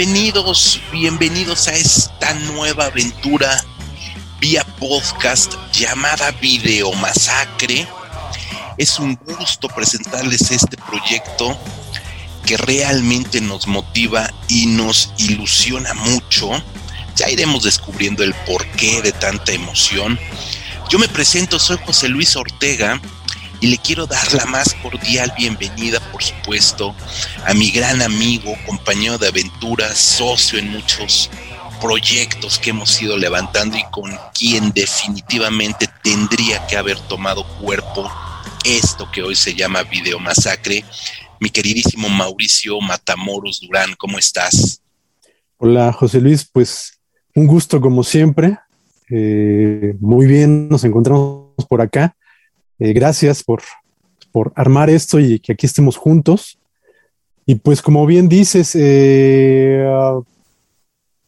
bienvenidos, bienvenidos a esta nueva aventura vía podcast llamada Video Masacre. Es un gusto presentarles este proyecto que realmente nos motiva y nos ilusiona mucho. Ya iremos descubriendo el porqué de tanta emoción. Yo me presento, soy José Luis Ortega y le quiero dar la más cordial bienvenida, por supuesto, a mi gran amigo, compañero de aventuras, socio en muchos proyectos que hemos ido levantando y con quien definitivamente tendría que haber tomado cuerpo esto que hoy se llama Video Masacre. Mi queridísimo Mauricio Matamoros Durán, ¿cómo estás? Hola José Luis, pues un gusto como siempre. Eh, muy bien, nos encontramos por acá eh, gracias por, por armar esto y que aquí estemos juntos. Y pues como bien dices, eh,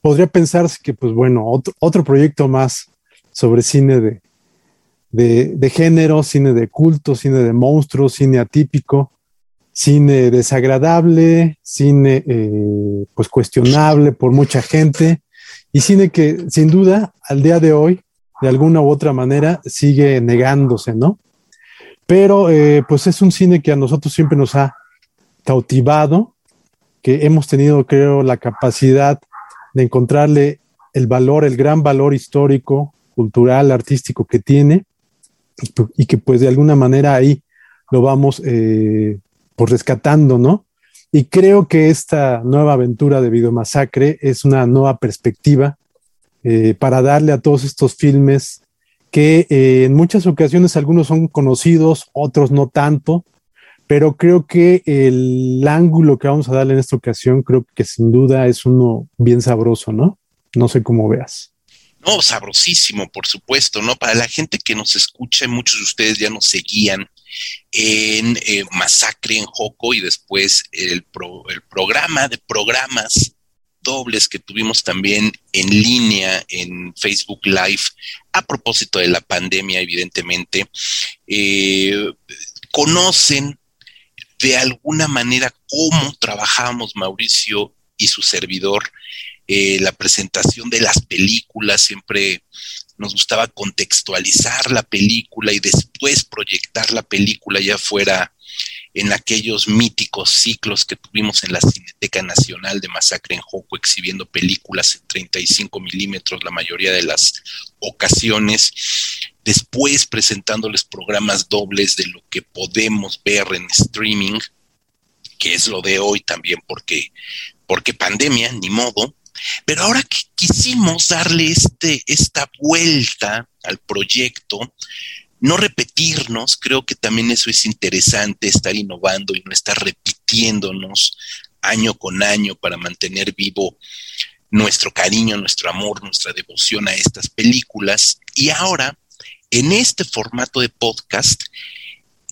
podría pensarse que pues bueno, otro, proyecto más sobre cine de, de, género, cine de culto, cine de monstruos, cine atípico, cine desagradable, cine eh, pues cuestionable por mucha gente y cine que sin duda al día de hoy de alguna u otra manera sigue negándose, ¿no? Pero eh, pues es un cine que a nosotros siempre nos ha cautivado, que hemos tenido, creo, la capacidad de encontrarle el valor, el gran valor histórico, cultural, artístico que tiene, y que pues de alguna manera ahí lo vamos eh, pues rescatando, ¿no? Y creo que esta nueva aventura de Videomasacre es una nueva perspectiva eh, para darle a todos estos filmes que eh, en muchas ocasiones algunos son conocidos, otros no tanto, pero creo que el ángulo que vamos a darle en esta ocasión, creo que sin duda es uno bien sabroso, ¿no? No sé cómo veas. No, sabrosísimo, por supuesto, ¿no? Para la gente que nos escucha, muchos de ustedes ya nos seguían en eh, Masacre en Joco y después el, el programa de programas dobles que tuvimos también en línea en Facebook Live a propósito de la pandemia, evidentemente, eh, conocen de alguna manera cómo trabajamos Mauricio y su servidor. Eh, la presentación de las películas, siempre nos gustaba contextualizar la película y después proyectar la película ya fuera en aquellos míticos ciclos que tuvimos en la Cineteca Nacional de Masacre en Joco, exhibiendo películas en 35 milímetros la mayoría de las ocasiones, después presentándoles programas dobles de lo que podemos ver en streaming, que es lo de hoy también porque, porque pandemia, ni modo, pero ahora que quisimos darle este, esta vuelta al proyecto, no repetirnos, creo que también eso es interesante, estar innovando y no estar repitiéndonos año con año para mantener vivo nuestro cariño, nuestro amor, nuestra devoción a estas películas. Y ahora, en este formato de podcast,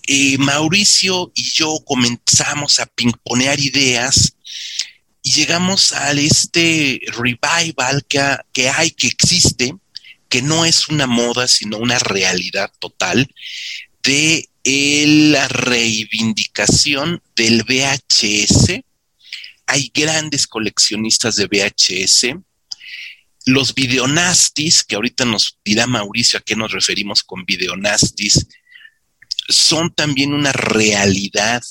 eh, Mauricio y yo comenzamos a pingponear ideas y llegamos a este revival que, que hay, que existe, que no es una moda, sino una realidad total de la reivindicación del VHS. Hay grandes coleccionistas de VHS. Los videonastis, que ahorita nos dirá Mauricio a qué nos referimos con videonastis, son también una realidad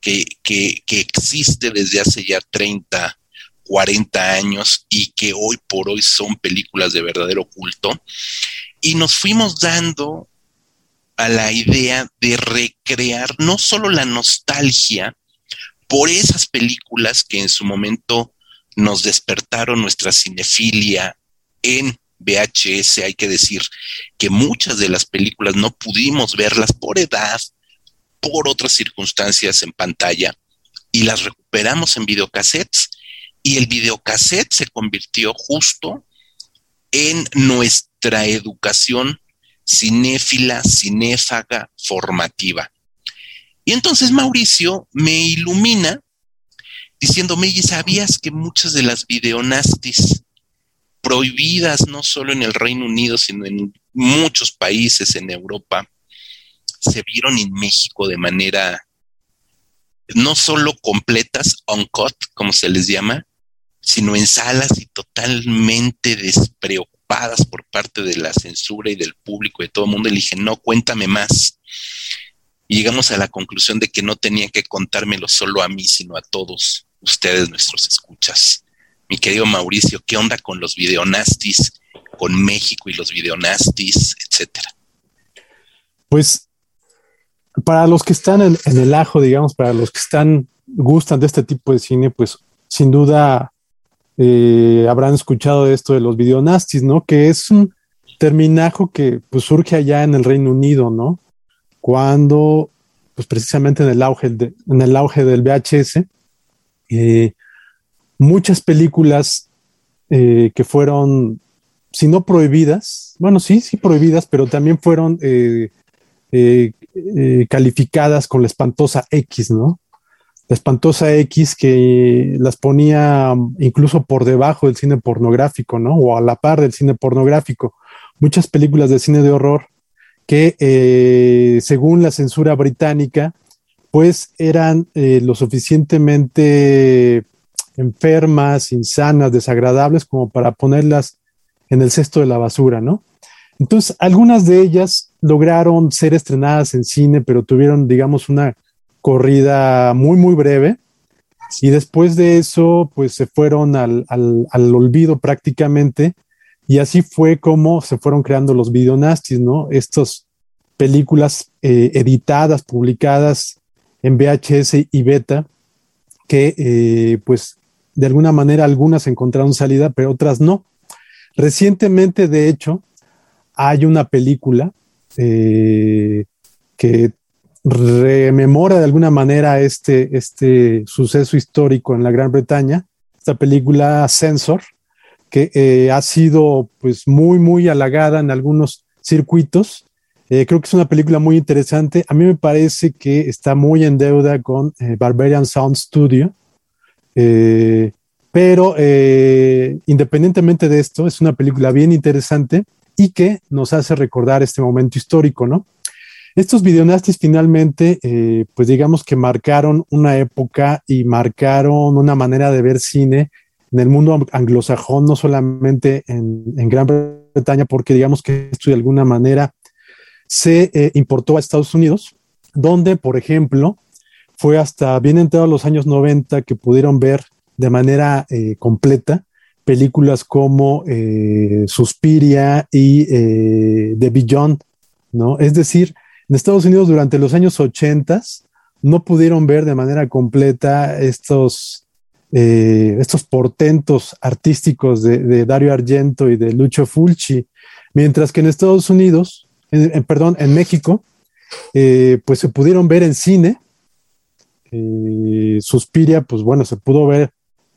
que, que, que existe desde hace ya 30 40 años y que hoy por hoy son películas de verdadero culto. Y nos fuimos dando a la idea de recrear no solo la nostalgia por esas películas que en su momento nos despertaron nuestra cinefilia en VHS, hay que decir que muchas de las películas no pudimos verlas por edad, por otras circunstancias en pantalla y las recuperamos en videocassettes y el videocassette se convirtió justo en nuestra educación cinéfila, cinéfaga, formativa. Y entonces Mauricio me ilumina diciéndome, ¿y sabías que muchas de las videonastis prohibidas no solo en el Reino Unido, sino en muchos países en Europa, se vieron en México de manera no solo completas, uncut, como se les llama, sino en salas y totalmente despreocupadas por parte de la censura y del público y de todo el mundo. Le dije, no, cuéntame más. Y llegamos a la conclusión de que no tenía que contármelo solo a mí, sino a todos ustedes, nuestros escuchas. Mi querido Mauricio, ¿qué onda con los videonastis, con México y los videonastis, etcétera? Pues para los que están en, en, el ajo, digamos, para los que están, gustan de este tipo de cine, pues sin duda eh, habrán escuchado esto de los videonastis, ¿no? Que es un terminajo que pues, surge allá en el Reino Unido, ¿no? Cuando, pues precisamente en el auge, en el auge del VHS, eh, muchas películas eh, que fueron, si no prohibidas, bueno, sí, sí prohibidas, pero también fueron calificadas con la espantosa X, ¿no? La espantosa X que las ponía incluso por debajo del cine pornográfico, ¿no? O a la par del cine pornográfico. Muchas películas de cine de horror que, eh, según la censura británica, pues eran eh, lo suficientemente enfermas, insanas, desagradables como para ponerlas en el cesto de la basura, ¿no? Entonces, algunas de ellas lograron ser estrenadas en cine, pero tuvieron, digamos, una corrida muy, muy breve. Y después de eso, pues se fueron al, al, olvido prácticamente. Y así fue como se fueron creando los videonastis, ¿no? Estas películas eh, editadas, publicadas en VHS y beta, que eh, pues de alguna manera algunas encontraron salida, pero otras no. Recientemente, de hecho, hay una película eh, que rememora de alguna manera este, este suceso histórico en la Gran Bretaña, esta película Censor, que eh, ha sido pues muy, muy halagada en algunos circuitos. Eh, creo que es una película muy interesante. A mí me parece que está muy en deuda con eh, Barbarian Sound Studio. pero independientemente de esto, es una película bien interesante y que nos hace recordar este momento histórico, ¿no? Estos videonastis finalmente, eh, pues digamos que marcaron una época y marcaron una manera de ver cine en el mundo anglosajón, no solamente en, Gran Bretaña, porque digamos que esto de alguna manera se eh, importó a Estados Unidos, donde, por ejemplo, fue hasta bien entrados los años 90 que pudieron ver de manera eh, completa películas como Suspiria y The Beyond, ¿no? Es decir, en Estados Unidos durante los años 80 no pudieron ver de manera completa estos, eh, estos portentos artísticos de, Dario Argento y de Lucho Fulci, mientras que en Estados Unidos, perdón, en México, eh, pues se pudieron ver en cine. Eh, Suspiria, pues bueno, se pudo ver,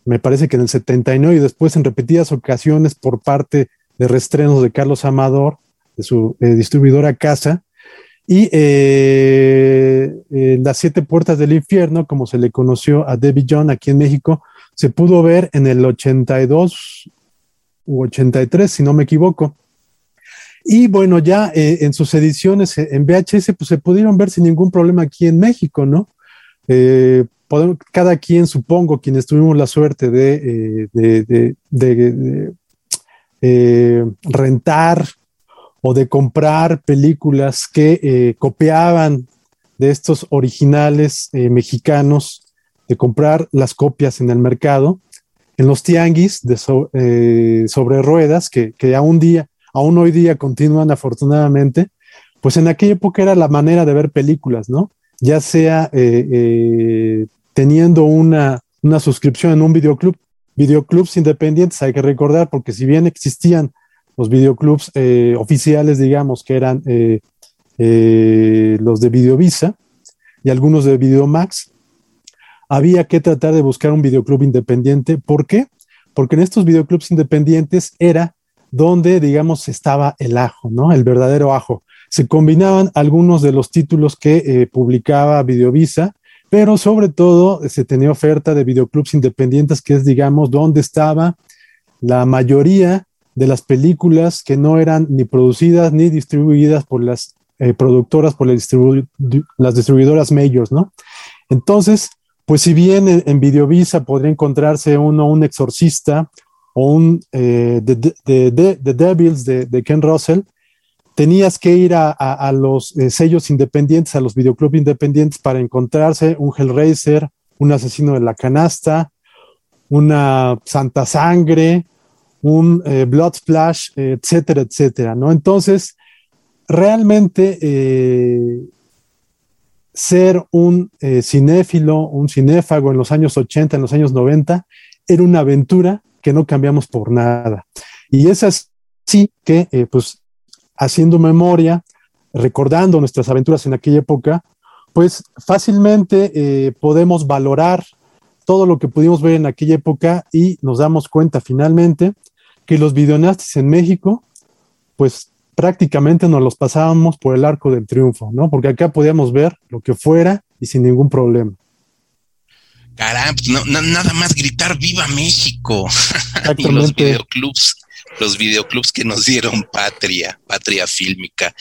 me parece que en el 79 y después en repetidas ocasiones por parte de restrenos de Carlos Amador, de su distribuidora Casa, y eh, eh, Las Siete Puertas del Infierno, como se le conoció a Debbie John aquí en México, se pudo ver en el 82 u 83, si no me equivoco. Y bueno, ya eh, en sus ediciones en VHS, pues se pudieron ver sin ningún problema aquí en México, ¿no? cada quien, supongo, quienes tuvimos la suerte de rentar o de comprar películas que eh, copiaban de estos originales eh, mexicanos, de comprar las copias en el mercado, en los tianguis de eh, sobre ruedas, que, que aún, día, aún hoy día continúan afortunadamente, pues en aquella época era la manera de ver películas, ¿no? Ya sea teniendo una, una suscripción en un videoclub, videoclubs independientes, hay que recordar, porque si bien existían los videoclubs eh, oficiales, digamos, que eran eh, eh, los de Videovisa y algunos de Videomax, había que tratar de buscar un videoclub independiente. ¿Por qué? Porque en estos videoclubs independientes era donde, digamos, estaba el ajo, ¿no? El verdadero ajo. Se combinaban algunos de los títulos que publicaba Videovisa, pero sobre todo se tenía oferta de videoclubs independientes, que es, digamos, donde estaba la mayoría de las películas que no eran ni producidas ni distribuidas por las eh, productoras, por las distribuidoras majors, ¿no? Entonces, pues si bien en, Videovisa podría encontrarse uno un exorcista o un eh, The, Devils de, Ken Russell, tenías que ir a, los eh, sellos independientes, a los videoclubs independientes para encontrarse un Hellraiser, un asesino de la canasta, una Santa Sangre, un eh, Blood Splash, etcétera, etcétera, ¿no? Entonces, realmente eh, ser un eh, cinéfilo, un cinéfago en los años 80, en los años 90, era una aventura que no cambiamos por nada. Y es así que, pues, haciendo memoria, recordando nuestras aventuras en aquella época, pues fácilmente podemos valorar todo lo que pudimos ver en aquella época y nos damos cuenta finalmente que los videonastis en México, pues prácticamente nos los pasábamos por el arco del triunfo, ¿no? Porque acá podíamos ver lo que fuera y sin ningún problema. Caramba, pues nada más gritar ¡Viva México! y los videoclubs, los videoclubs que nos dieron patria, patria fílmica.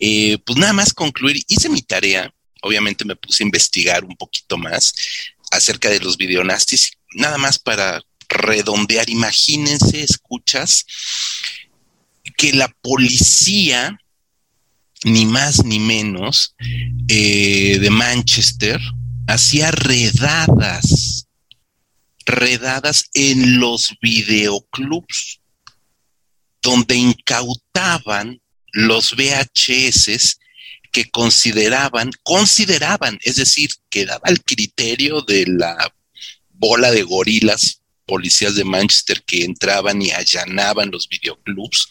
Eh, pues nada más concluir, hice mi tarea, obviamente me puse a investigar un poquito más acerca de los videonastis, nada más para redondear, imagínense, escuchas, que la policía, ni más ni menos, eh, de Manchester, hacía redadas, redadas en los videoclubs, donde incautaban los VHS que consideraban, consideraban, es decir, que daba el criterio de la bola de gorilas policías de Manchester que entraban y allanaban los videoclubs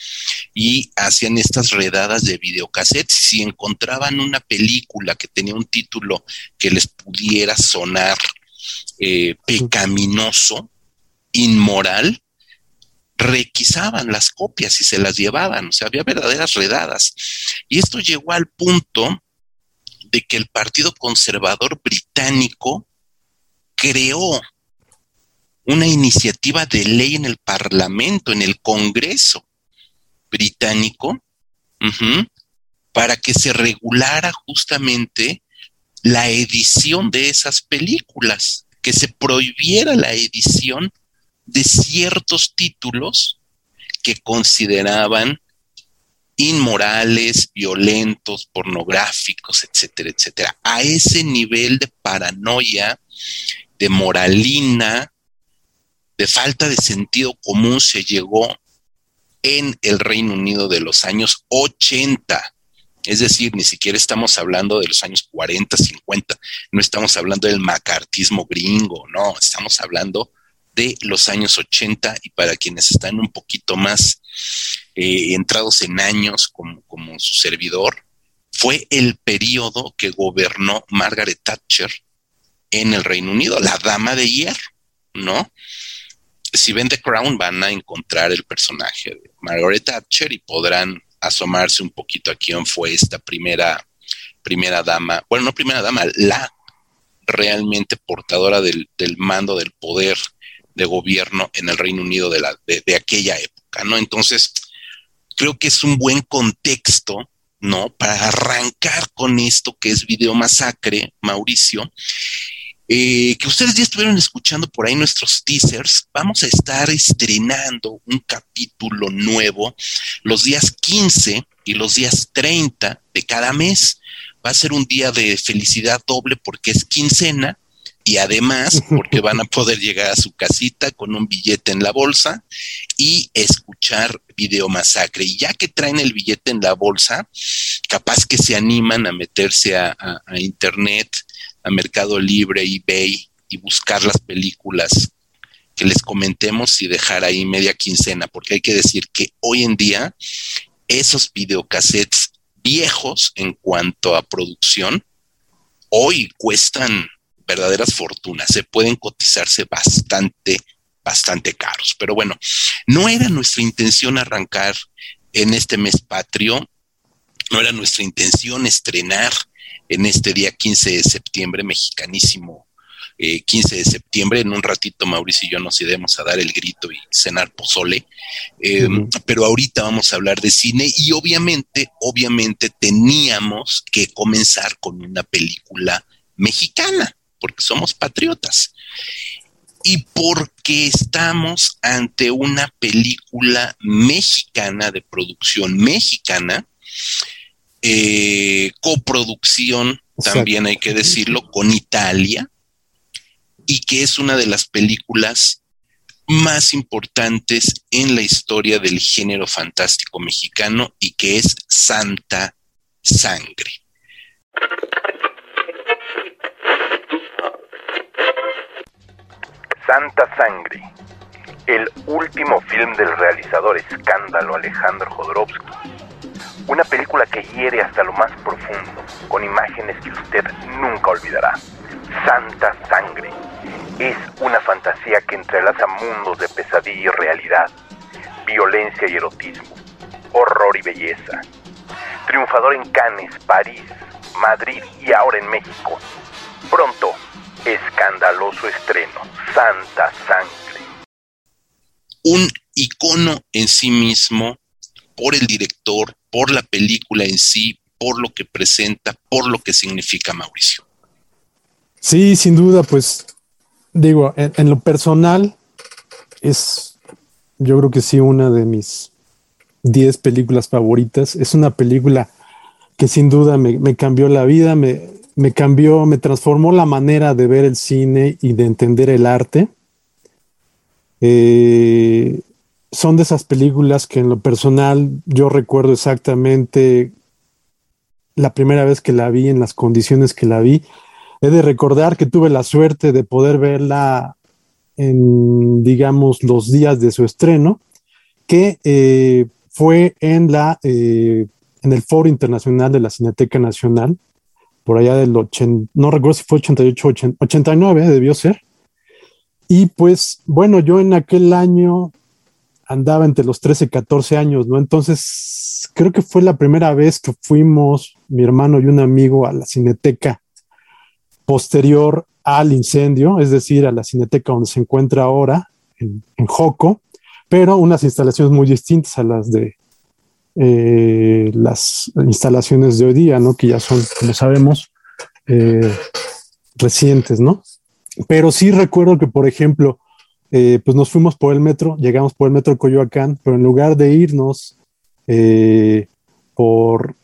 y hacían estas redadas de videocassettes. Si encontraban una película que tenía un título que les pudiera sonar eh, pecaminoso, inmoral, requisaban las copias y se las llevaban, o sea, había verdaderas redadas. Y esto llegó al punto de que el Partido Conservador Británico creó una iniciativa de ley en el Parlamento, en el Congreso británico, para que se regulara justamente la edición de esas películas, que se prohibiera la edición de ciertos títulos que consideraban inmorales, violentos, pornográficos, etcétera, etcétera. A ese nivel de paranoia, de moralina, de falta de sentido común se llegó en el Reino Unido de los años 80. Es decir, ni siquiera estamos hablando de los años 40, 50, no estamos hablando del macartismo gringo, no, estamos hablando de los años 80 y para quienes están un poquito más eh, entrados en años como, como su servidor, fue el periodo que gobernó Margaret Thatcher en el Reino Unido, la dama de hierro, ¿no? Si ven The Crown van a encontrar el personaje de Margaret Thatcher y podrán asomarse un poquito a quién fue esta primera, primera dama, bueno, no primera dama, la realmente portadora del, del mando del poder de gobierno en el Reino Unido de, la, de, aquella época, ¿no? Entonces, creo que es un buen contexto, ¿no? Para arrancar con esto que es Video Masacre, Mauricio. Eh, que ustedes ya estuvieron escuchando por ahí nuestros teasers, vamos a estar estrenando un capítulo nuevo los días 15 y los días 30 de cada mes. Va a ser un día de felicidad doble porque es quincena y además porque van a poder llegar a su casita con un billete en la bolsa y escuchar Video Masacre. Y ya que traen el billete en la bolsa, capaz que se animan a meterse a, internet, a Mercado Libre, eBay y buscar las películas que les comentemos y dejar ahí media quincena, porque hay que decir que hoy en día esos videocassettes viejos en cuanto a producción, hoy cuestan verdaderas fortunas, se pueden cotizarse bastante, bastante caros. Pero bueno, no era nuestra intención arrancar en este mes patrio, no era nuestra intención estrenar en este día 15 de septiembre, mexicanísimo 15 eh, de septiembre. En un ratito Mauricio y yo nos iremos a dar el grito y cenar pozole. Em, pero ahorita vamos a hablar de cine y obviamente, obviamente teníamos que comenzar con una película mexicana porque somos patriotas y porque estamos ante una película mexicana de producción mexicana, eh, coproducción, también hay que decirlo, con Italia, y que es una de las películas más importantes en la historia del género fantástico mexicano y que es Santa Sangre. Santa Sangre, el último film del realizador escándalo Alejandro Jodorowsky. Una película que hiere hasta lo más profundo, con imágenes que usted nunca olvidará. Santa Sangre es una fantasía que entrelaza mundos de pesadilla y realidad, violencia y erotismo, horror y belleza. Triunfador en Cannes, París, Madrid y ahora en México. Pronto Escandaloso estreno, Santa Sangre. Un icono en sí mismo, por el director, por la película en sí, por lo que presenta, por lo que significa Mauricio. Sí, sin duda, pues digo, en, lo personal es, yo creo que sí, una de mis 10 películas favoritas. Es una película que sin duda me, cambió la vida, me, me cambió, me transformó la manera de ver el cine y de entender el arte. Eh, son de esas películas que en lo personal yo recuerdo exactamente la primera vez que la vi, en las condiciones que la vi. He de recordar que tuve la suerte de poder verla en, digamos, los días de su estreno, que eh, fue en, la, eh, en el Foro Internacional de la Cineteca Nacional, por allá del 80, no recuerdo si fue 88, 89, debió ser. Y pues bueno, yo en aquel año andaba entre los 13 y 14 años, ¿no? Entonces, creo que fue la primera vez que fuimos, mi hermano y un amigo, a la cineteca posterior al incendio, es decir, a la cineteca donde se encuentra ahora, en, Joco, pero unas instalaciones muy distintas a las de eh, las instalaciones de hoy día, ¿no? Que ya son, como sabemos, eh, recientes, ¿no? Pero sí recuerdo que, por ejemplo, eh, pues nos fuimos por el metro, llegamos por el metro de Coyoacán, pero en lugar de irnos por,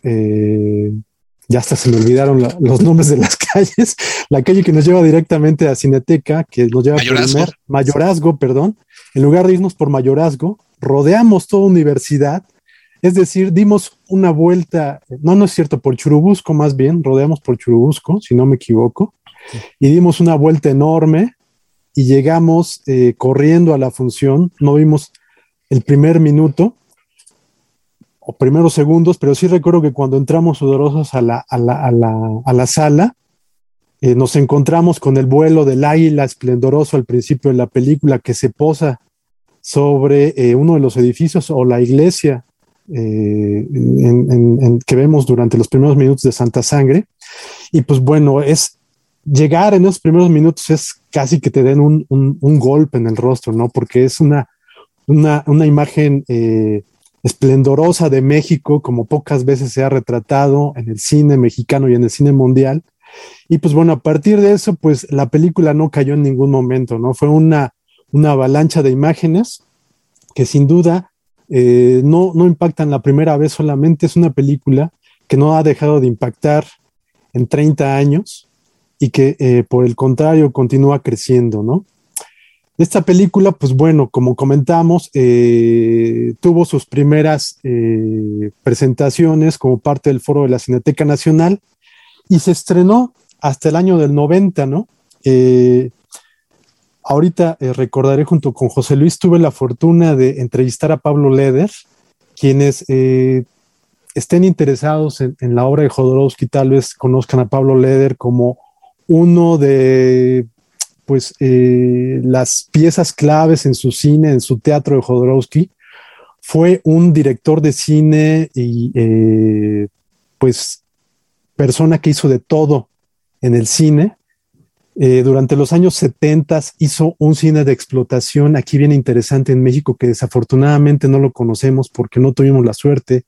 ya hasta se me olvidaron los nombres de las calles, la calle que nos lleva directamente a Cineteca, que nos lleva Mayorazgo. por Mayorazgo, perdón, en lugar de irnos por Mayorazgo, rodeamos toda universidad es decir, dimos una vuelta, no, no es cierto, por Churubusco más bien, rodeamos por Churubusco, si no me equivoco, y dimos una vuelta enorme y llegamos eh, corriendo a la función, no vimos el primer minuto o primeros segundos, pero sí recuerdo que cuando entramos sudorosos a la, a la, a la, a la sala, eh, nos encontramos con el vuelo del águila esplendoroso al principio de la película que se posa sobre eh, uno de los edificios o la iglesia que vemos durante los primeros minutos de Santa Sangre. Y pues bueno, es llegar en esos primeros minutos es casi que te den un, un, golpe en el rostro, ¿no? Porque es una, una, una imagen eh, esplendorosa de México, como pocas veces se ha retratado en el cine mexicano y en el cine mundial. Y pues bueno, a partir de eso, pues la película no cayó en ningún momento, ¿no? Fue una, una avalancha de imágenes que sin duda eh, no, no impactan la primera vez solamente, es una película que no ha dejado de impactar en 30 años y que eh, por el contrario continúa creciendo, ¿no? Esta película, pues bueno, como comentamos, eh, tuvo sus primeras presentaciones como parte del foro de la Cineteca Nacional y se estrenó hasta el año del 90, ¿no? Ahorita eh, recordaré junto con José Luis, tuve la fortuna de entrevistar a Pablo Leder, quienes eh, estén interesados en, la obra de Jodorowsky, tal vez conozcan a Pablo Leder como uno de pues eh, las piezas claves en su cine, en su teatro de Jodorowsky. Fue un director de cine y pues persona que hizo de todo en el cine eh, durante los años 70 hizo un cine de explotación aquí bien interesante en México que desafortunadamente no lo conocemos porque no tuvimos la suerte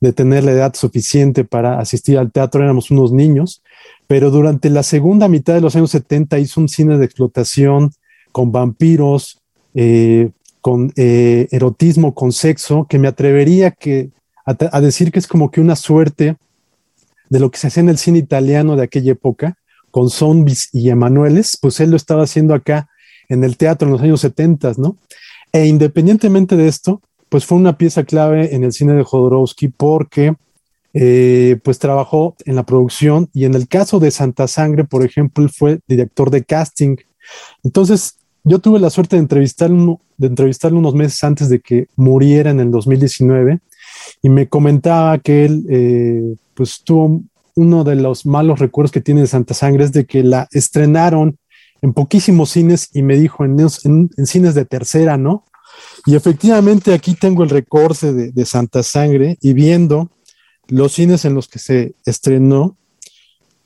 de tener la edad suficiente para asistir al teatro, éramos unos niños, pero durante la segunda mitad de los años 70 hizo un cine de explotación con vampiros, eh, con eh, erotismo, con sexo, que me atrevería que, a, decir que es como que una suerte de lo que se hacía en el cine italiano de aquella época, con zombies y Emanueles, pues él lo estaba haciendo acá en el teatro en los años 70, ¿no? E independientemente de esto, pues fue una pieza clave en el cine de Jodorowsky porque eh, pues trabajó en la producción y en el caso de Santa Sangre, por ejemplo, fue director de casting. Entonces, yo tuve la suerte de entrevistarlo, unos meses antes de que muriera en el 2019 y me comentaba que él eh, pues tuvo uno de los malos recuerdos que tiene de Santa Sangre es de que la estrenaron en poquísimos cines y me dijo en, cines de tercera, ¿no? Y efectivamente aquí tengo el recorte de Santa Sangre y viendo los cines en los que se estrenó,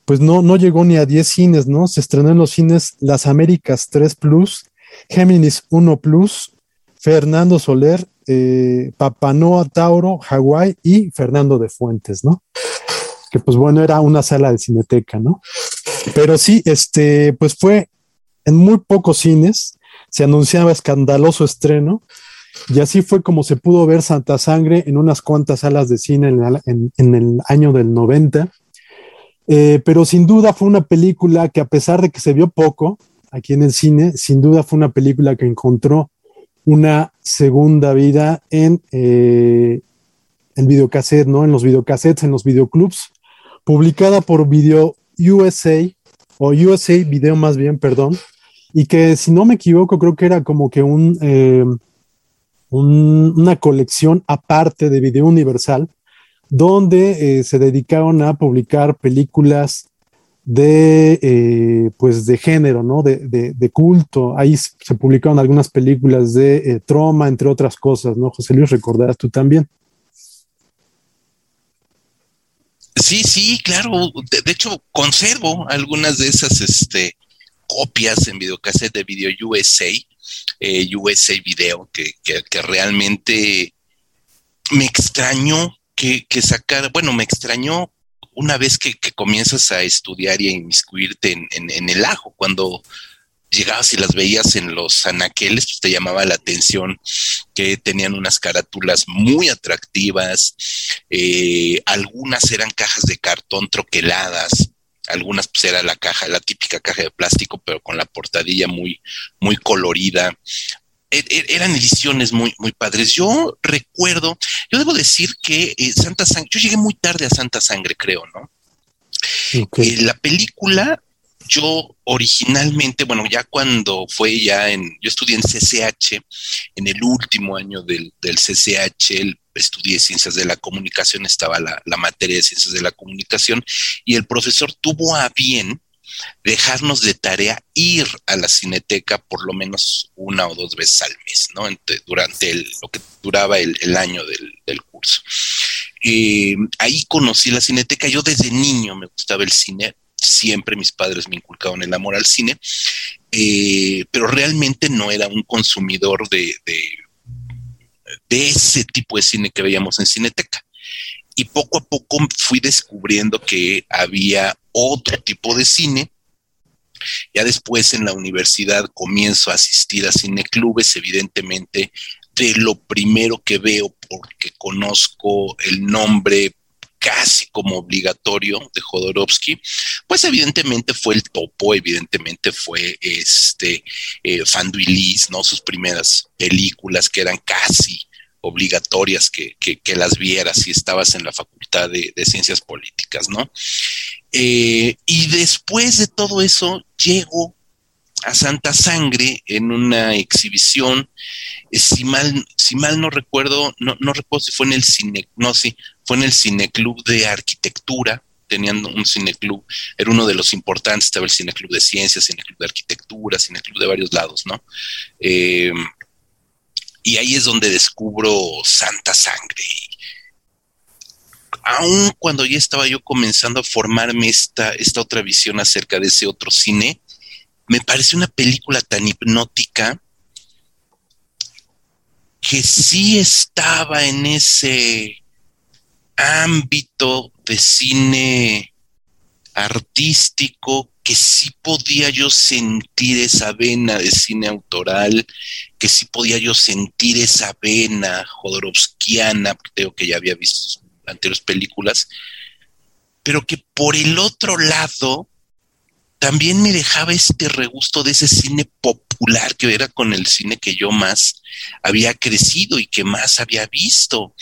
pues no, no llegó ni a 10 cines, ¿no? Se estrenó en los cines Las Américas 3 Plus, Géminis 1 Plus, Fernando Soler, eh, Papanoa Tauro, Hawái y Fernando de Fuentes, ¿no? Que pues bueno, era una sala de cineteca, ¿no? Pero sí, este, pues fue en muy pocos cines, se anunciaba escandaloso estreno, y así fue como se pudo ver Santa Sangre en unas cuantas salas de cine en, el año del 90. Eh, pero sin duda fue una película que a pesar de que se vio poco aquí en el cine, sin duda fue una película que encontró una segunda vida en eh, el videocassette, ¿no? En los videocassettes, en los videoclubs, publicada por Video USA, o USA Video más bien, perdón, y que si no me equivoco creo que era como que un... Eh, una colección aparte de Video Universal, donde eh, se dedicaron a publicar películas de, eh, pues de género, ¿no? De, culto. Ahí se publicaron algunas películas de eh, Troma, entre otras cosas, ¿no? José Luis, recordarás tú también. Sí, sí, claro. De, hecho, conservo algunas de esas este, copias en videocassette de Video USA eh, USA Video, que, realmente me extrañó que, que sacara, bueno, me extrañó una vez que, comienzas a estudiar y a inmiscuirte en, el ajo, cuando llegabas y las veías en los anaqueles, pues te llamaba la atención que tenían unas carátulas muy atractivas, eh, algunas eran cajas de cartón troqueladas, algunas pues era la caja, la típica caja de plástico, pero con la portadilla muy, muy colorida. E, e, eran ediciones muy, muy padres. Yo recuerdo, yo debo decir que eh, Santa Sangre, yo llegué muy tarde a Santa Sangre, creo, ¿no? Eh, la película, yo originalmente, bueno, ya cuando fue ya en, yo estudié en CCH, en el último año del, del CCH, el estudié ciencias de la comunicación, estaba la, materia de ciencias de la comunicación y el profesor tuvo a bien dejarnos de tarea ir a la cineteca por lo menos una o dos veces al mes, ¿no? durante lo que duraba el, año del, curso. Eh, ahí conocí la cineteca. Yo desde niño me gustaba el cine. Siempre mis padres me inculcaban el amor al cine, eh, pero realmente no era un consumidor de ese tipo de cine que veíamos en Cineteca. Y poco a poco fui descubriendo que había otro tipo de cine. Ya después en la universidad comienzo a asistir a cineclubes, evidentemente, de lo primero que veo porque conozco el nombre casi como obligatorio de Jodorowsky, pues evidentemente fue el topo, evidentemente fue este eh, ¿no? Sus primeras películas que eran casi obligatorias que, las vieras si estabas en la Facultad de, Ciencias Políticas, ¿no? Eh, y después de todo eso, llego a Santa Sangre en una exhibición, eh, si mal, si mal no recuerdo, no, no recuerdo si fue en el cine, no, sí, fue en el Cineclub de Arquitectura, tenían un cineclub, era uno de los importantes, estaba el Cineclub de Ciencias, Cineclub de Arquitectura, Cineclub de varios lados, ¿no? Eh, y ahí es donde descubro Santa Sangre. Aún cuando ya estaba yo comenzando a formarme esta, esta otra visión acerca de ese otro cine, me parece una película tan hipnótica que sí estaba en ese ámbito de cine artístico, que sí podía yo sentir esa vena de cine autoral, que sí podía yo sentir esa vena jodorowskiana, creo que ya había visto anteriores películas, pero que por el otro lado también me dejaba este regusto de ese cine popular que era con el cine que yo más había crecido y que más había visto.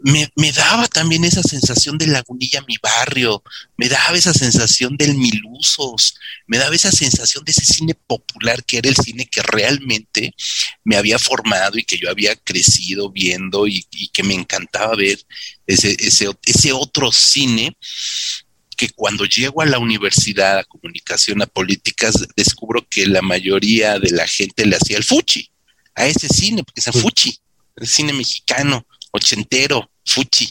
Me, daba también esa sensación de Lagunilla, mi barrio, me daba esa sensación del Milusos, me daba esa sensación de ese cine popular que era el cine que realmente me había formado y que yo había crecido viendo y, que me encantaba ver ese, ese, ese otro cine que cuando llego a la universidad a comunicación, a políticas, descubro que la mayoría de la gente le hacía el fuchi a ese cine, porque es el fuchi, el cine mexicano, ochentero, fuchi.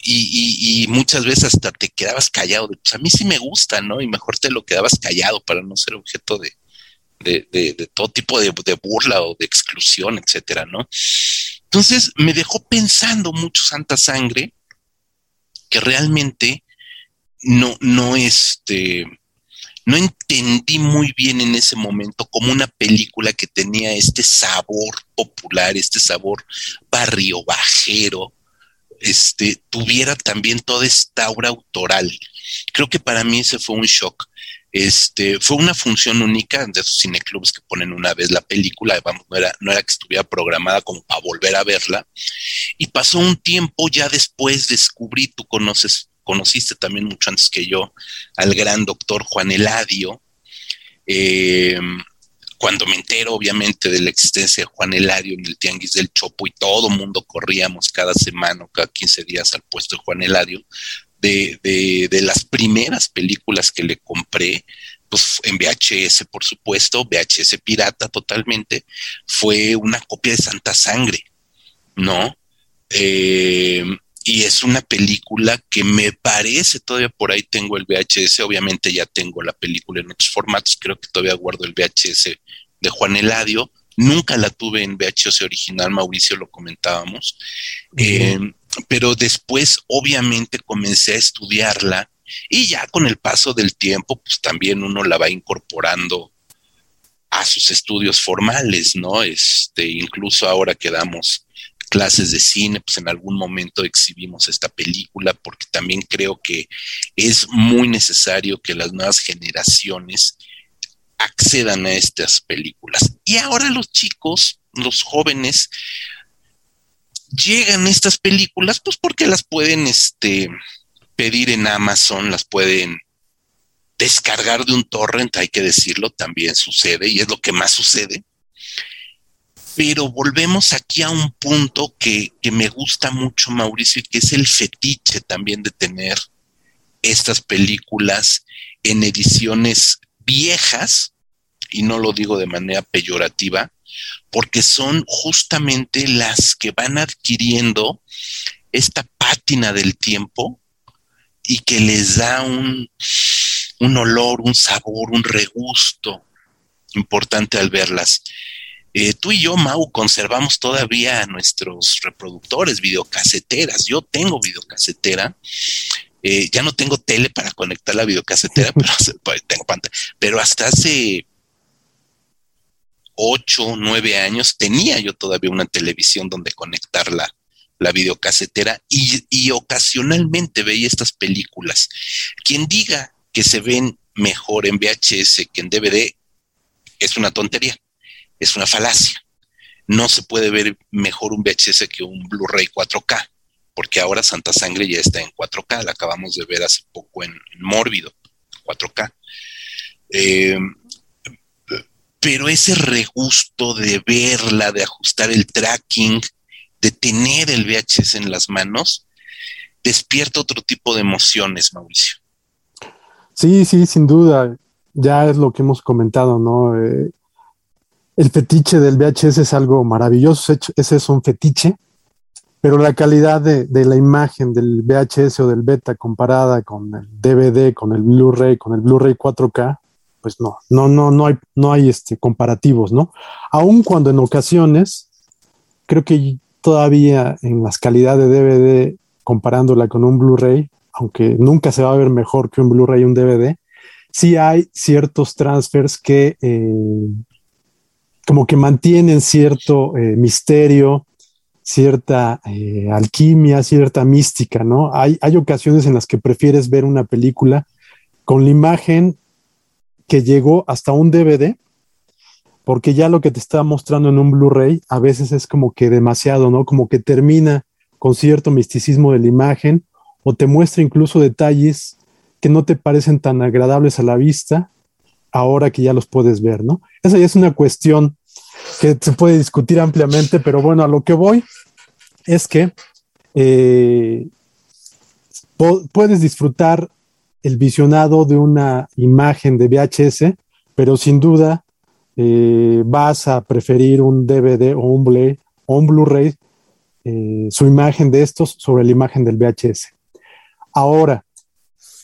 Y, muchas veces hasta te quedabas callado. pues a mí sí me gusta, ¿no? Y mejor te lo quedabas callado para no ser objeto de, de, todo tipo de, burla o de exclusión, etcétera, ¿no? Entonces me dejó pensando mucho Santa Sangre que realmente no, no, este, no entendí muy bien en ese momento como una película que tenía este sabor popular, este sabor barrio bajero, este, tuviera también toda esta aura autoral. Creo que para mí ese fue un shock. Este, fue una función única de esos cineclubs que ponen una vez la película, vamos, no era, no era que estuviera programada como para volver a verla. Y pasó un tiempo, ya después descubrí, tú conoces, conociste también mucho antes que yo, al gran doctor Juan Eladio. Eh, cuando me entero, obviamente, de la existencia de Juan Eladio en el Tianguis del Chopo y todo mundo corríamos cada semana o cada 15 días al puesto de Juan Eladio, de, de, de las primeras películas que le compré, pues en VHS, por supuesto, VHS pirata totalmente, fue una copia de Santa Sangre, ¿no? Eh, y es una película que me parece, todavía por ahí tengo el VHS, obviamente ya tengo la película en otros formatos, creo que todavía guardo el VHS de Juan Eladio, nunca la tuve en VHS original, Mauricio lo comentábamos, eh, pero después obviamente comencé a estudiarla y ya con el paso del tiempo, pues también uno la va incorporando a sus estudios formales, ¿no? Este, incluso ahora que damos clases de cine, pues en algún momento exhibimos esta película porque también creo que es muy necesario que las nuevas generaciones accedan a estas películas. Y ahora los chicos, los jóvenes, llegan a estas películas pues porque las pueden este, pedir en Amazon, las pueden descargar de un torrent, hay que decirlo, también sucede y es lo que más sucede pero volvemos aquí a un punto que, me gusta mucho, Mauricio, y que es el fetiche también de tener estas películas en ediciones viejas, y no lo digo de manera peyorativa, porque son justamente las que van adquiriendo esta pátina del tiempo y que les da un, un olor, un sabor, un regusto importante al verlas. Eh, tú y yo, Mau, conservamos todavía nuestros reproductores, videocaseteras. Yo tengo videocasetera. Eh, ya no tengo tele para conectar la videocasetera, pero pues, tengo pantalla. Pero hasta hace ocho, nueve años tenía yo todavía una televisión donde conectar la, la videocasetera y, y ocasionalmente veía estas películas. Quien diga que se ven mejor en VHS que en DVD es una tontería es una falacia. No se puede ver mejor un VHS que un Blu-ray 4K, porque ahora Santa Sangre ya está en 4K, la acabamos de ver hace poco en, Mórbido, 4K. Eh, pero ese regusto de verla, de ajustar el tracking, de tener el VHS en las manos, despierta otro tipo de emociones, Mauricio. Sí, sí, sin duda. Ya es lo que hemos comentado, ¿no? Eh, el fetiche del VHS es algo maravilloso, ese es un fetiche, pero la calidad de, la imagen del VHS o del beta comparada con el DVD, con el Blu-ray, con el Blu-ray 4K, pues no, no, no, no hay, no hay este, comparativos, ¿no? Aun cuando en ocasiones, creo que todavía en las calidades de DVD, comparándola con un Blu-ray, aunque nunca se va a ver mejor que un Blu-ray un DVD, sí hay ciertos transfers que eh, como que mantienen cierto eh, misterio, cierta eh, alquimia, cierta mística, ¿no? Hay, hay ocasiones en las que prefieres ver una película con la imagen que llegó hasta un DVD, porque ya lo que te está mostrando en un Blu-ray a veces es como que demasiado, ¿no? Como que termina con cierto misticismo de la imagen o te muestra incluso detalles que no te parecen tan agradables a la vista ahora que ya los puedes ver, ¿no? Esa ya es una cuestión que se puede discutir ampliamente, pero bueno, a lo que voy es que eh, puedes disfrutar el visionado de una imagen de VHS, pero sin duda eh, vas a preferir un DVD o un Blu-ray eh, su imagen de estos sobre la imagen del VHS. Ahora,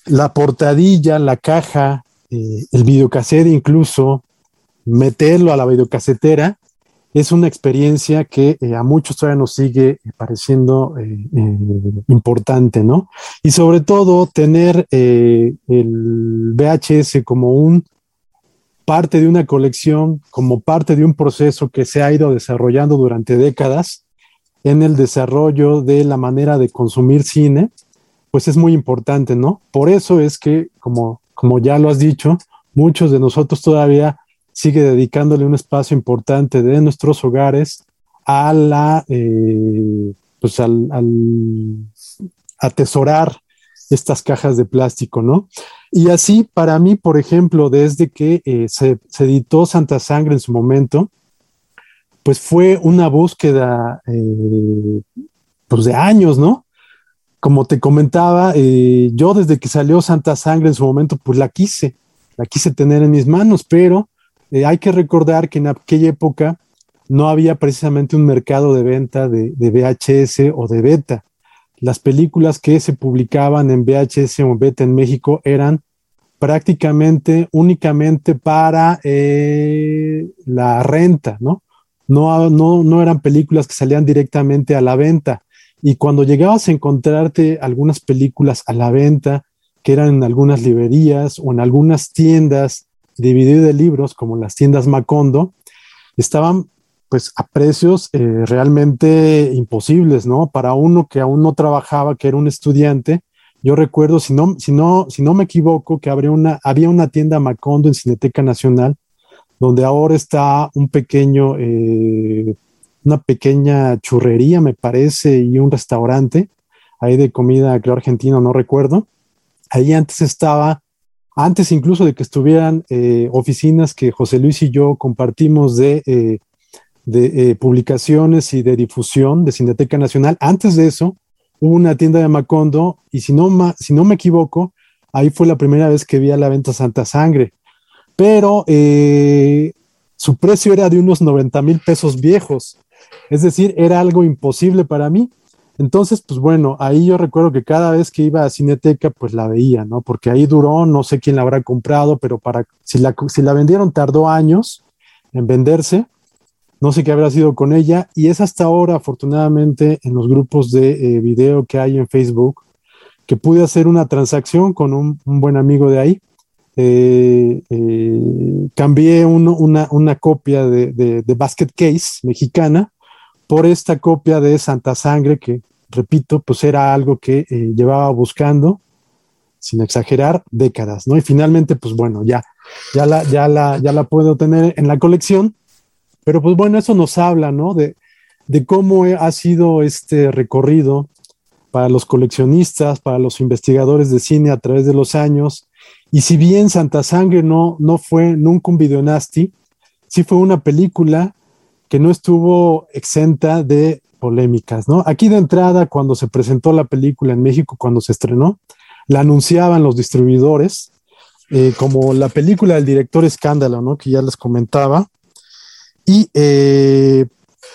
la portadilla, la caja, el videocassette incluso, meterlo a la videocasetera, es una experiencia que eh, a muchos todavía nos sigue eh, pareciendo eh, importante, ¿no? Y sobre todo tener el VHS como un parte de una colección, como parte de un proceso que se ha ido desarrollando durante décadas en el desarrollo de la manera de consumir cine, pues es muy importante, ¿no? Por eso es que, como, como ya lo has dicho, muchos de nosotros todavía sigue dedicándole un espacio importante de nuestros hogares a la, eh, pues al, atesorar estas cajas de plástico, ¿no? Y así, para mí, por ejemplo, desde que eh, se, editó Santa Sangre en su momento, pues fue una búsqueda, eh, pues de años, ¿no? Como te comentaba, yo desde que salió Santa Sangre en su momento, pues la quise, la quise tener en mis manos, pero eh, hay que recordar que en aquella época no había precisamente un mercado de venta de, VHS o de beta. Las películas que se publicaban en VHS o beta en México eran prácticamente únicamente para eh, la renta, ¿no? No, ¿no? no eran películas que salían directamente a la venta. Y cuando llegabas a encontrarte algunas películas a la venta, que eran en algunas librerías o en algunas tiendas DVD de libros como las tiendas Macondo estaban pues a precios eh, realmente imposibles, ¿no? Para uno que aún no trabajaba, que era un estudiante, yo recuerdo, si no, si no, si no me equivoco, que habría una, había una tienda Macondo en Cineteca Nacional, donde ahora está un pequeño, eh, una pequeña churrería, me parece, y un restaurante, ahí de comida, creo, argentino, no recuerdo. Ahí antes estaba antes incluso de que estuvieran eh, oficinas que José Luis y yo compartimos de, eh, eh, publicaciones y de difusión de Cineteca Nacional, antes de eso hubo una tienda de Macondo y si no, si no me equivoco, ahí fue la primera vez que vi a la venta Santa Sangre, pero su precio era de unos 90 mil pesos viejos, es decir, era algo imposible para mí entonces, pues bueno, ahí yo recuerdo que cada vez que iba a Cineteca, pues la veía, ¿no? Porque ahí duró, no sé quién la habrá comprado, pero para, si la, si la vendieron tardó años en venderse, no sé qué habrá sido con ella, y es hasta ahora, afortunadamente, en los grupos de eh, video que hay en Facebook, que pude hacer una transacción con un, buen amigo de ahí. Eh, eh, cambié una, una, copia de, de Basket Case mexicana por esta copia de Santa Sangre que, repito, pues era algo que eh, llevaba buscando, sin exagerar, décadas, ¿no? Y finalmente, pues bueno, ya, ya la, ya la, ya la puedo tener en la colección, pero pues bueno, eso nos habla, ¿no? De, de cómo ha sido este recorrido para los coleccionistas, para los investigadores de cine a través de los años. Y si bien Santa Sangre no, no fue nunca un videonasti, sí fue una película que no estuvo exenta de polémicas, ¿no? Aquí de entrada, cuando se presentó la película en México, cuando se estrenó, la anunciaban los distribuidores eh, como la película del director Escándalo, ¿no? Que ya les comentaba. Y eh,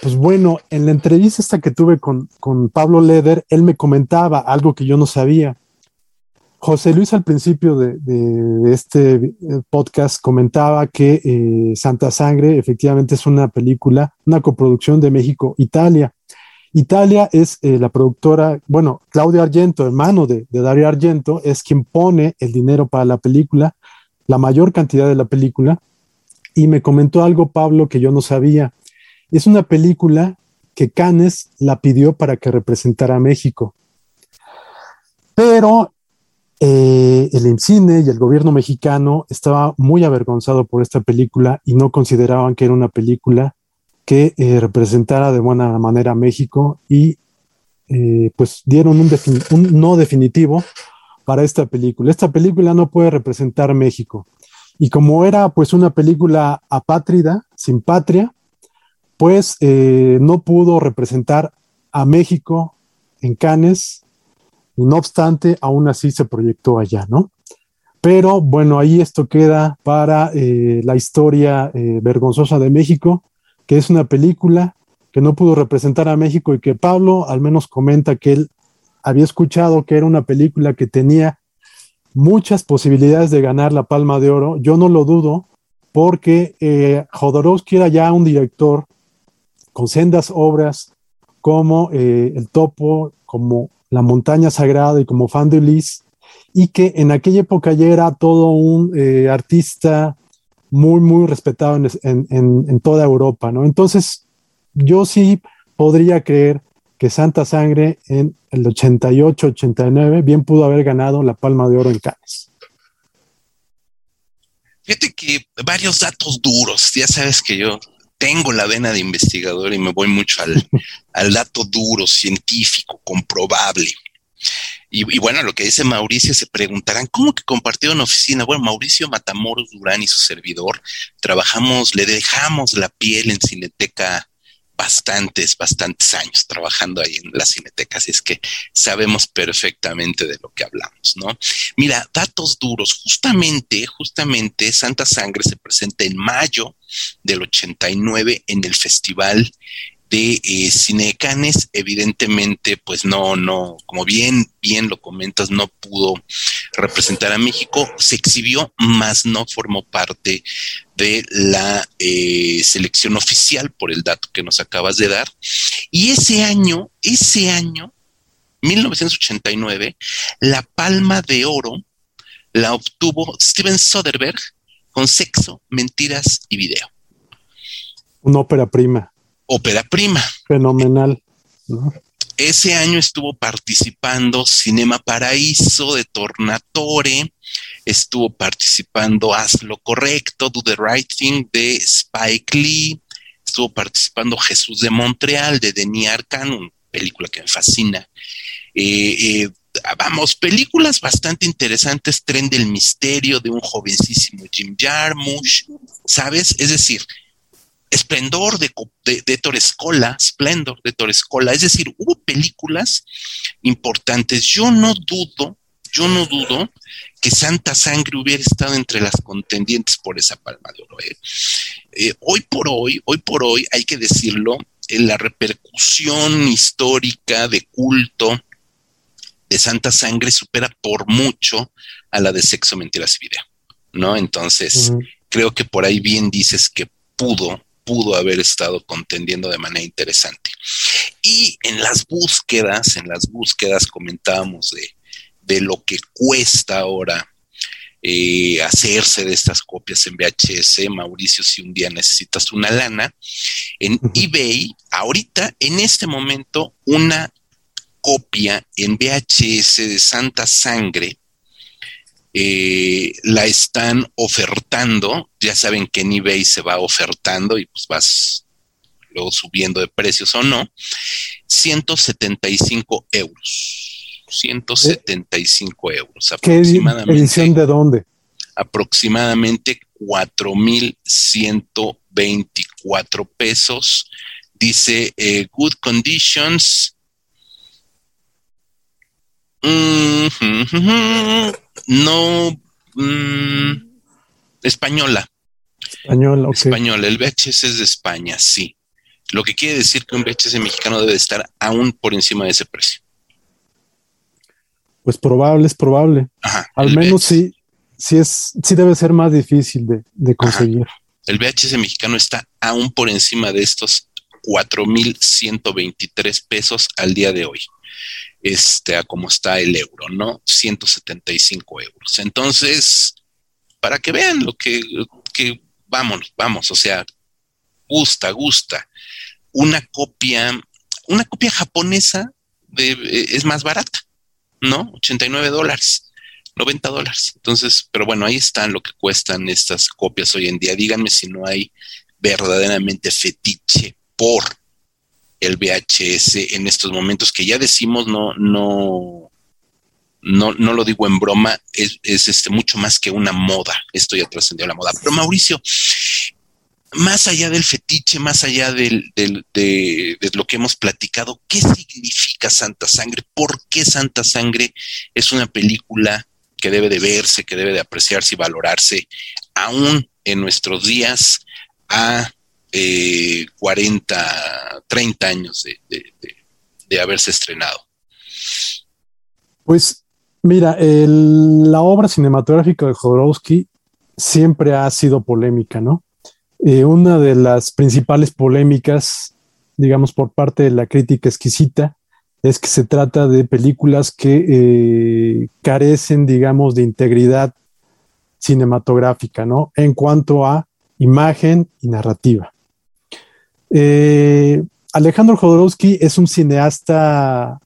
pues bueno, en la entrevista esta que tuve con, con Pablo Leder, él me comentaba algo que yo no sabía. José Luis al principio de, este eh, podcast comentaba que eh, Santa Sangre efectivamente es una película, una coproducción de México-Italia. Italia es eh, la productora, bueno, Claudio Argento, hermano de, Dario Argento, es quien pone el dinero para la película, la mayor cantidad de la película, y me comentó algo, Pablo, que yo no sabía. Es una película que Cannes la pidió para que representara a México. Pero eh, el IMCINE y el gobierno mexicano estaba muy avergonzado por esta película y no consideraban que era una película que eh, representara de buena manera a México y eh, pues dieron un, un, no definitivo para esta película. Esta película no puede representar México. Y como era pues una película apátrida, sin patria, pues no pudo representar a México en Cannes no obstante, aún así se proyectó allá, ¿no? Pero bueno, ahí esto queda para eh, la historia eh, vergonzosa de México, que es una película que no pudo representar a México y que Pablo al menos comenta que él había escuchado que era una película que tenía muchas posibilidades de ganar la Palma de Oro. Yo no lo dudo porque eh, Jodorowsky era ya un director con sendas obras como El Topo, como la montaña sagrada y como fan de Ulises, y que en aquella época ya era todo un eh, artista muy, muy respetado en, toda Europa, ¿no? Entonces, yo sí podría creer que Santa Sangre en el 88-89 bien pudo haber ganado la Palma de Oro en Cannes. Fíjate que varios datos duros, ya sabes que yo tengo la vena de investigador y me voy mucho al, dato duro, científico, comprobable. Y, bueno, lo que dice Mauricio, se preguntarán, ¿cómo que compartieron oficina? Bueno, Mauricio Matamoros Durán y su servidor trabajamos, le dejamos la piel en Cineteca bastantes, bastantes años trabajando ahí en la cineteca, así es que sabemos perfectamente de lo que hablamos, ¿no? Mira, datos duros, justamente, justamente Santa Sangre se presenta en mayo del 89 en el Festival de eh, Cinecanes, evidentemente, pues no, no, como bien, bien lo comentas, no pudo representar a México, se exhibió, mas no formó parte de la eh, selección oficial por el dato que nos acabas de dar. Y ese año, ese año, 1989, la palma de oro la obtuvo Steven Soderbergh con Sexo, Mentiras y Video. Una ópera prima ópera prima. Fenomenal. Ese año estuvo participando Cinema Paraíso de Tornatore, estuvo participando Haz lo Correcto, Do the Right Thing de Spike Lee, estuvo participando Jesús de Montreal de Denis Arcand, una película que me fascina. Eh, eh, vamos, películas bastante interesantes, Tren del Misterio de un jovencísimo Jim Jarmusch, ¿sabes? Es decir, Esplendor de, de, Torescola, Splendor de Torescola, es decir, hubo películas importantes. Yo no dudo, yo no dudo que Santa Sangre hubiera estado entre las contendientes por esa palma de oro. ¿eh? Eh, hoy por hoy, hoy por hoy, hay que decirlo, en la repercusión histórica de culto de Santa Sangre supera por mucho a la de Sexo, Mentiras y Video, ¿no? Entonces, creo que por ahí bien dices que pudo pudo haber estado contendiendo de manera interesante. Y en las búsquedas, en las búsquedas comentábamos de, lo que cuesta ahora eh, hacerse de estas copias en VHS. Mauricio, si un día necesitas una lana, en eBay, ahorita, en este momento, una copia en VHS de Santa Sangre eh, la están ofertando. Ya saben que en eBay se va ofertando y pues vas luego subiendo de precios o no. 175 euros. 175 euros aproximadamente. ¿Qué edición de dónde? Aproximadamente 4.124 pesos. Dice eh, Good Conditions. No, mm, española. El VHS es de España, sí. Lo que quiere decir que un VHS mexicano debe estar aún por encima de ese precio. Pues probable, es probable. Al menos sí, sí es, sí debe ser más difícil de, conseguir. El VHS mexicano está aún por encima de estos 4.123 pesos al día de hoy. Este, a cómo está el euro, ¿no? 175 euros. Entonces, para que vean lo que, que vamos, vamos, o sea, gusta, gusta. Una copia, una copia japonesa eh, es más barata, ¿no? 89 dólares, 90 dólares. Entonces, pero bueno, ahí están lo que cuestan estas copias hoy en día. Díganme si no hay verdaderamente fetiche por el VHS en estos momentos que ya decimos no, no, no, no lo digo en broma, es, este, mucho más que una moda. Esto ya trascendió la moda. Pero Mauricio, más allá del fetiche, más allá de, de, lo que hemos platicado, ¿qué significa Santa Sangre? ¿Por qué Santa Sangre es una película que debe de verse, que debe de apreciarse y valorarse aún en nuestros días a eh, 40, 30 años de, haberse estrenado? Pues mira, la obra cinematográfica de Jodorowsky siempre ha sido polémica, ¿no? Eh, una de las principales polémicas, digamos, por parte de la crítica exquisita, es que se trata de películas que eh, carecen, digamos, de integridad cinematográfica, ¿no? En cuanto a imagen y narrativa. Eh, Alejandro Jodorowsky es un cineasta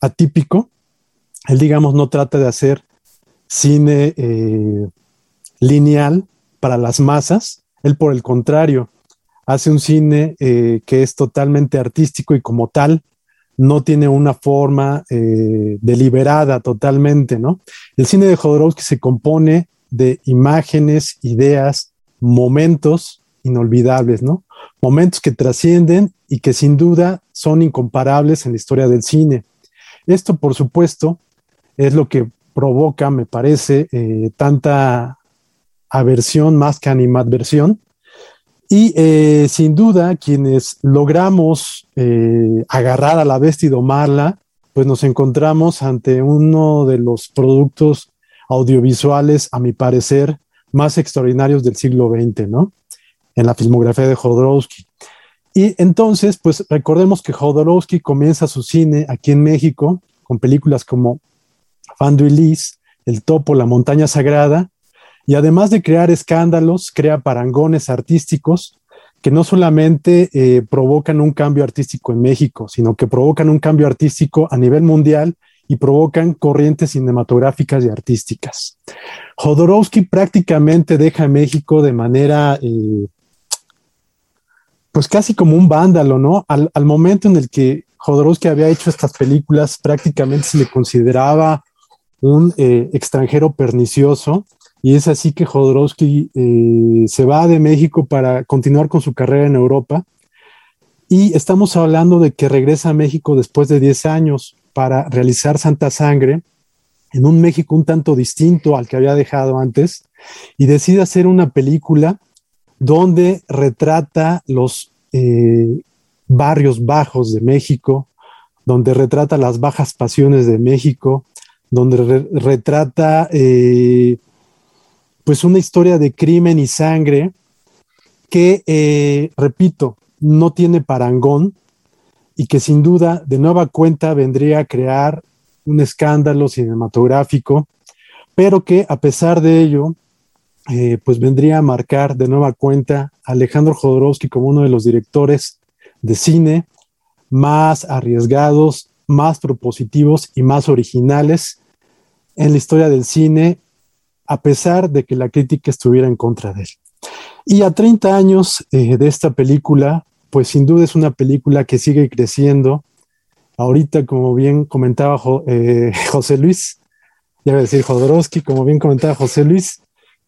atípico. Él, digamos, no trata de hacer cine eh, lineal para las masas. Él, por el contrario, hace un cine eh, que es totalmente artístico y como tal no tiene una forma deliberada totalmente, ¿no? El cine de Jodorowsky se compone de imágenes, ideas, momentos inolvidables, ¿no? momentos que trascienden y que sin duda son incomparables en la historia del cine. Esto, por supuesto, es lo que provoca, me parece, eh, tanta aversión más que animadversión. Y eh, sin duda, quienes logramos eh, agarrar a la bestia y domarla, pues nos encontramos ante uno de los productos audiovisuales, a mi parecer, más extraordinarios del siglo XX, ¿no? En la filmografía de Jodorowsky. Y entonces, pues recordemos que Jodorowsky comienza su cine aquí en México con películas como Fando y Liz, El Topo, La Montaña Sagrada, y además de crear escándalos, crea parangones artísticos que no solamente eh, provocan un cambio artístico en México, sino que provocan un cambio artístico a nivel mundial y provocan corrientes cinematográficas y artísticas. Jodorowsky prácticamente deja México de manera eh, pues casi como un vándalo, ¿no? Al, momento en el que Jodorowsky había hecho estas películas, prácticamente se le consideraba un eh, extranjero pernicioso. Y es así que Jodorowsky eh, se va de México para continuar con su carrera en Europa. Y estamos hablando de que regresa a México después de 10 años para realizar Santa Sangre en un México un tanto distinto al que había dejado antes y decide hacer una película donde retrata los eh, barrios bajos de México, donde retrata las bajas pasiones de México, donde retrata eh, pues una historia de crimen y sangre que, eh, repito, no tiene parangón y que sin duda de nueva cuenta vendría a crear un escándalo cinematográfico, pero que a pesar de ello eh, pues vendría a marcar de nueva cuenta a Alejandro Jodorowsky como uno de los directores de cine más arriesgados, más propositivos y más originales en la historia del cine, a pesar de que la crítica estuviera en contra de él. Y a 30 años eh, de esta película, pues sin duda es una película que sigue creciendo. Ahorita, como bien comentaba eh, José Luis, ya voy a decir Jodorowsky, como bien comentaba José Luis,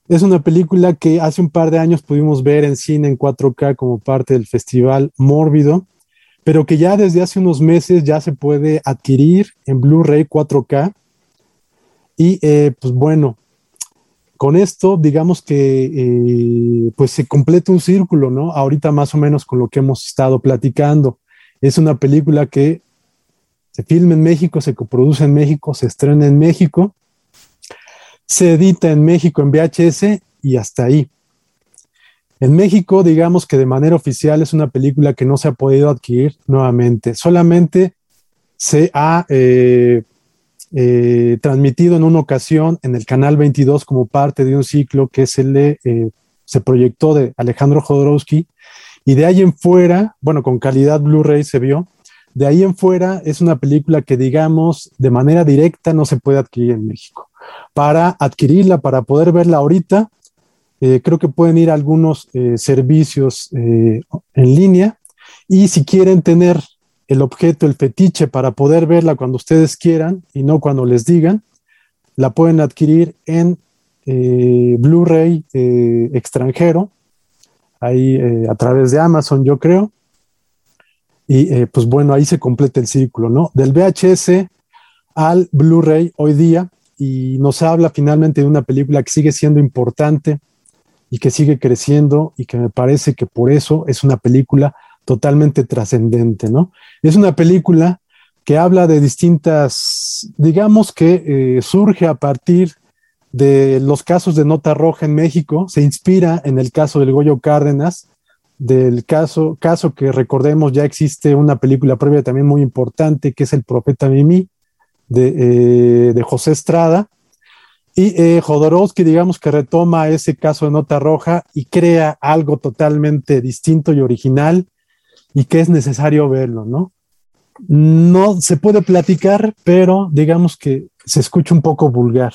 es una película que hace un par de años pudimos ver en cine en 4K como parte del festival Mórbido, pero que ya desde hace unos meses ya se puede adquirir en Blu-ray 4K. Y eh, pues bueno, con esto digamos que eh, pues se completa un círculo, ¿no? Ahorita más o menos con lo que hemos estado platicando. Es una película que se filma en México, se coproduce en México, se estrena en México se edita en México en VHS y hasta ahí. En México, digamos que de manera oficial es una película que no se ha podido adquirir nuevamente. Solamente se ha eh, eh, transmitido en una ocasión en el canal 22 como parte de un ciclo que se le eh, se proyectó de Alejandro Jodorowsky y de ahí en fuera, bueno, con calidad Blu-ray se vio. De ahí en fuera es una película que digamos de manera directa no se puede adquirir en México. Para adquirirla, para poder verla ahorita, eh, creo que pueden ir a algunos eh, servicios eh, en línea y si quieren tener el objeto, el fetiche para poder verla cuando ustedes quieran y no cuando les digan, la pueden adquirir en Blu-ray extranjero, ahí a través de Amazon, yo creo. Y pues bueno, ahí se completa el círculo, ¿no? Del VHS al Blu-ray hoy día y nos habla finalmente de una película que sigue siendo importante y que sigue creciendo y que me parece que por eso es una película totalmente trascendente, ¿no? Es una película que habla de distintas, digamos que eh, surge a partir de los casos de nota roja en México, se inspira en el caso del Goyo Cárdenas, del caso, caso que recordemos ya existe una película previa también muy importante, que es El Profeta Mimi, de, eh, de José Estrada, y eh, Jodorowsky, digamos que retoma ese caso de nota roja y crea algo totalmente distinto y original y que es necesario verlo, ¿no? No se puede platicar, pero digamos que se escucha un poco vulgar.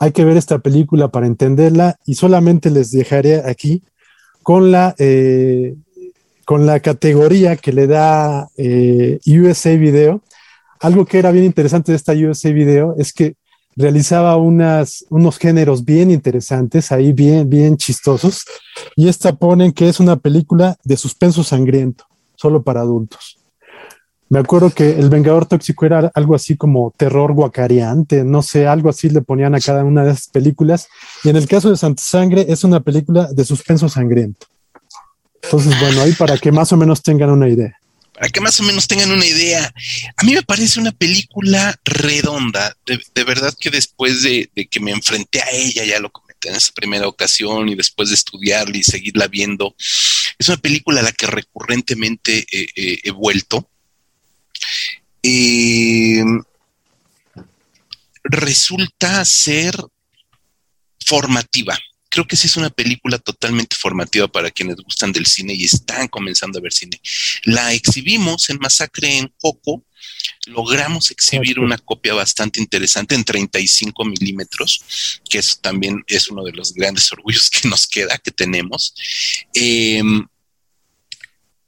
Hay que ver esta película para entenderla y solamente les dejaré aquí con la, eh, con la categoría que le da eh, USA Video. Algo que era bien interesante de esta USA Video es que realizaba unas, unos géneros bien interesantes, ahí bien, bien chistosos, y esta ponen que es una película de suspenso sangriento, solo para adultos. Me acuerdo que El Vengador Tóxico era algo así como terror guacariante, no sé, algo así le ponían a cada una de esas películas. Y en el caso de Santa Sangre es una película de suspenso sangriento. Entonces, bueno, ahí para que más o menos tengan una idea para que más o menos tengan una idea. A mí me parece una película redonda, de, verdad que después de, que me enfrenté a ella, ya lo comenté en esa primera ocasión y después de estudiarla y seguirla viendo, es una película a la que recurrentemente he vuelto. resulta ser formativa creo que sí es una película totalmente formativa para quienes gustan del cine y están comenzando a ver cine. La exhibimos en Masacre en Coco, logramos exhibir una copia bastante interesante en 35 milímetros, que eso también es uno de los grandes orgullos que nos queda, que tenemos. Em,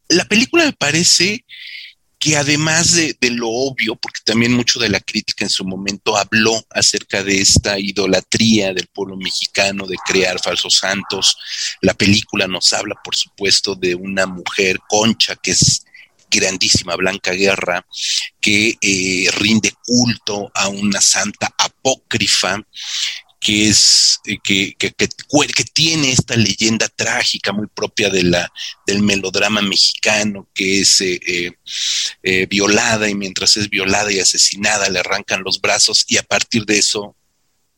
la película me parece que además de, lo obvio, porque también mucho de la crítica en su momento habló acerca de esta idolatría del pueblo mexicano de crear falsos santos, la película nos habla, por supuesto, de una mujer concha que es grandísima Blanca Guerra, que eh, rinde culto a una santa apócrifa que es eh, que, que, tiene esta leyenda trágica muy propia de la, del melodrama mexicano, que es eh, eh, violada y mientras es violada y asesinada le arrancan los brazos y a partir de eso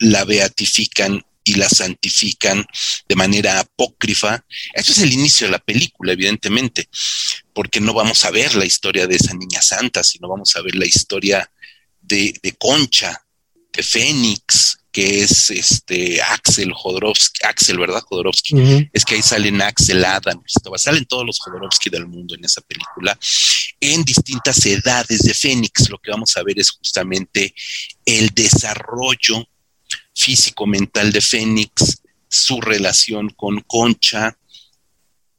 la beatifican y la santifican de manera apócrifa. Eso es el inicio de la película, evidentemente, porque no vamos a ver la historia de esa niña santa, sino vamos a ver la historia de, de Concha, de Fénix, que es este Axel Jodorowsky, Axel, ¿verdad? Jodorowsky. Es que ahí salen Axel Adam, salen todos los Jodorowsky del mundo en esa película, en distintas edades de Fénix. Lo que vamos a ver es justamente el desarrollo físico-mental de Fénix, su relación con Concha,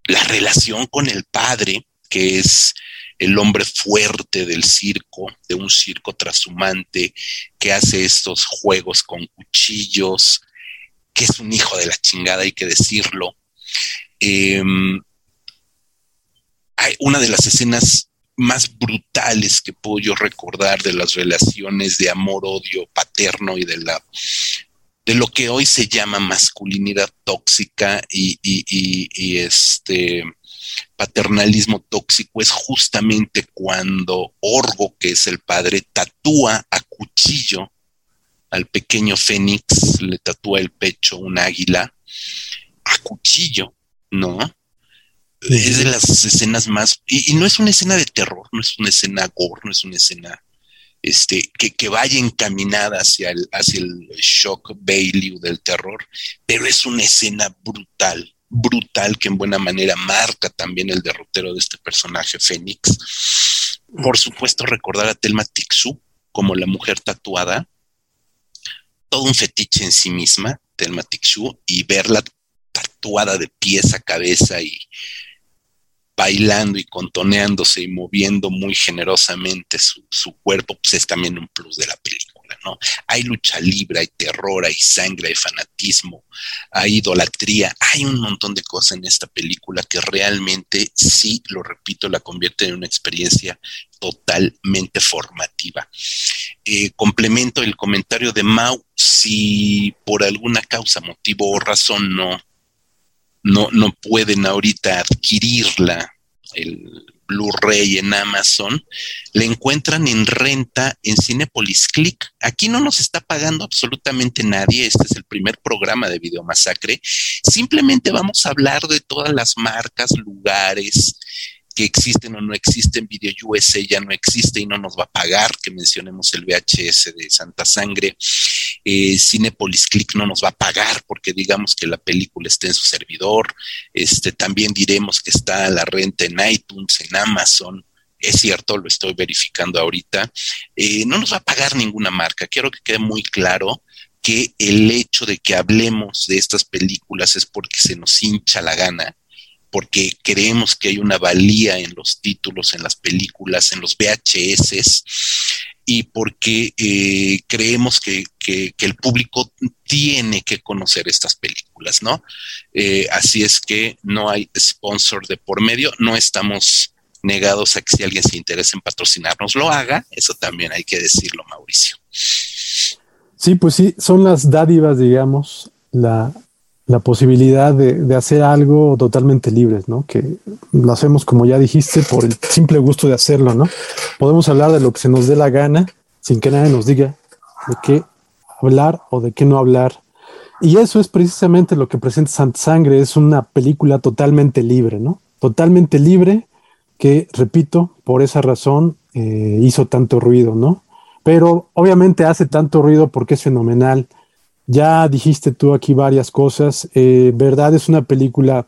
la relación con el padre, que es el hombre fuerte del circo, de un circo trashumante que hace estos juegos con cuchillos, que es un hijo de la chingada, hay que decirlo. Em, hay una de las escenas más brutales que puedo yo recordar de las relaciones de amor-odio paterno y de la de lo que hoy se llama masculinidad tóxica y, y este paternalismo tóxico es justamente cuando Orgo, que es el padre, tatúa a cuchillo al pequeño Fénix, le tatúa el pecho un águila a cuchillo ¿no? Es de las escenas más, y, no es una escena de terror, no es una escena gore, no es una escena este, que, que vaya encaminada hacia el, hacia el shock value del terror, pero es una escena brutal, brutal que en buena manera marca también el derrotero de este personaje Fénix. Por supuesto, recordar a Telma Tixu como la mujer tatuada, todo un fetiche en sí misma, Telma Tixu, y verla tatuada de pies a cabeza y bailando y contoneándose y moviendo muy generosamente su, su cuerpo, pues es también un plus de la película. ¿No? Hay lucha libre, hay terror, hay sangre, hay fanatismo, hay idolatría, hay un montón de cosas en esta película que realmente, sí, lo repito, la convierte en una experiencia totalmente formativa. Eh, complemento el comentario de Mau, si por alguna causa, motivo o razón no, no, no pueden ahorita adquirirla, el Blu-ray en Amazon, le encuentran en renta en Cinepolis Click. Aquí no nos está pagando absolutamente nadie. Este es el primer programa de Video Masacre. Simplemente vamos a hablar de todas las marcas, lugares, que existen o no existen, Video USA ya no existe y no nos va a pagar, que mencionemos el VHS de Santa Sangre, eh, Cinepolis Click no nos va a pagar porque digamos que la película está en su servidor, este, también diremos que está a la renta en iTunes, en Amazon, es cierto, lo estoy verificando ahorita, eh, no nos va a pagar ninguna marca, quiero que quede muy claro que el hecho de que hablemos de estas películas es porque se nos hincha la gana porque creemos que hay una valía en los títulos, en las películas, en los VHS, y porque eh, creemos que, el público tiene que conocer estas películas, ¿no? Eh, así es que no hay sponsor de por medio, no estamos negados a que si alguien se interesa en patrocinarnos lo haga, eso también hay que decirlo, Mauricio. Sí, pues sí, son las dádivas, digamos, la, la posibilidad de, hacer algo totalmente libres, ¿no? Que lo hacemos, como ya dijiste, por el simple gusto de hacerlo, ¿no? Podemos hablar de lo que se nos dé la gana sin que nadie nos diga de qué hablar o de qué no hablar. Y eso es precisamente lo que presenta Santa Sangre, es una película totalmente libre, ¿no? Totalmente libre que, repito, por esa razón eh, hizo tanto ruido, ¿no? Pero obviamente hace tanto ruido porque es fenomenal ya dijiste tú aquí varias cosas. Eh, verdad, es una película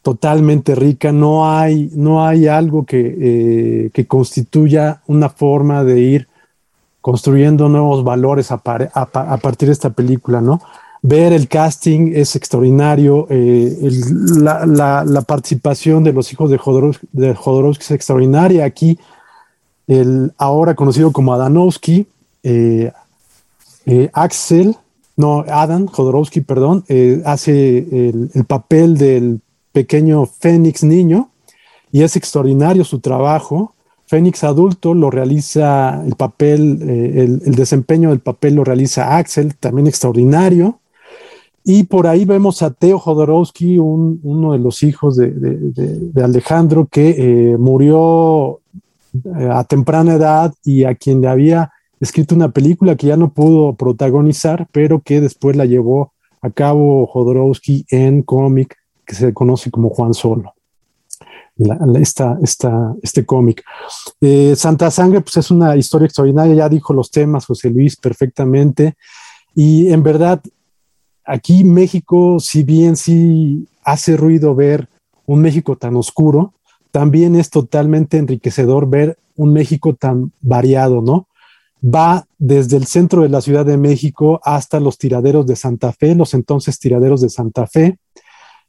totalmente rica. No hay, no hay algo que, eh, que constituya una forma de ir construyendo nuevos valores a, partir de esta película, ¿no? Ver el casting es extraordinario, eh, la, participación de los hijos de Jodorowsky, de Jodorowsky es extraordinaria. Aquí, el ahora conocido como Adanowski, Axel, no, Adam Jodorowsky, perdón, eh, hace el, papel del pequeño Fénix niño y es extraordinario su trabajo. Fénix adulto lo realiza el papel, eh, el, desempeño del papel lo realiza Axel, también extraordinario. Y por ahí vemos a Teo Jodorowsky, uno de los hijos de, Alejandro, que eh, murió a temprana edad y a quien le había escrito una película que ya no pudo protagonizar, pero que después la llevó a cabo Jodorowsky en cómic que se conoce como Juan Solo. esta, este cómic. Eh, Santa Sangre, pues es una historia extraordinaria, ya dijo los temas José Luis perfectamente. Y en verdad, aquí México, si bien sí hace ruido ver un México tan oscuro, también es totalmente enriquecedor ver un México tan variado, ¿no? Va desde el centro de la Ciudad de México hasta los tiraderos de Santa Fe, los entonces tiraderos de Santa Fe,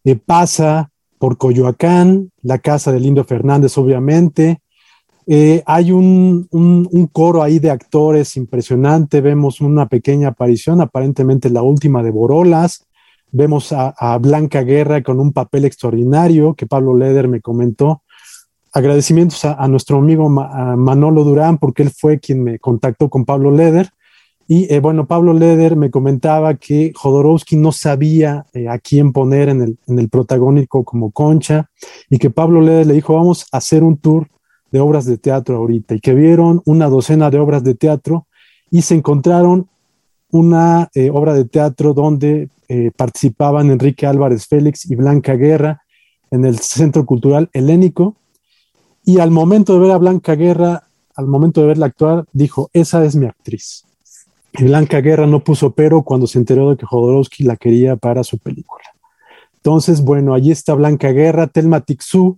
eh, pasa por Coyoacán, la casa de Lindo Fernández, obviamente. Eh, hay un, coro ahí de actores impresionante, vemos una pequeña aparición, aparentemente la última de Borolas, vemos a, a Blanca Guerra con un papel extraordinario que Pablo Leder me comentó, agradecimientos a, nuestro amigo Manolo Durán, porque él fue quien me contactó con Pablo Leder. Y eh, bueno, Pablo Leder me comentaba que Jodorowsky no sabía eh, a quién poner en el, en protagónico como Concha y que Pablo Leder le dijo, vamos a hacer un tour de obras de teatro ahorita y que vieron una docena de obras de teatro y se encontraron una eh, obra de teatro donde participaban Enrique Álvarez Félix y Blanca Guerra en el Centro Cultural Helénico. Y al momento de ver a Blanca Guerra, al momento de verla actuar, dijo, esa es mi actriz. Y Blanca Guerra no puso pero cuando se enteró de que Jodorowsky la quería para su película. Entonces, bueno, allí está Blanca Guerra, Telma Tixú,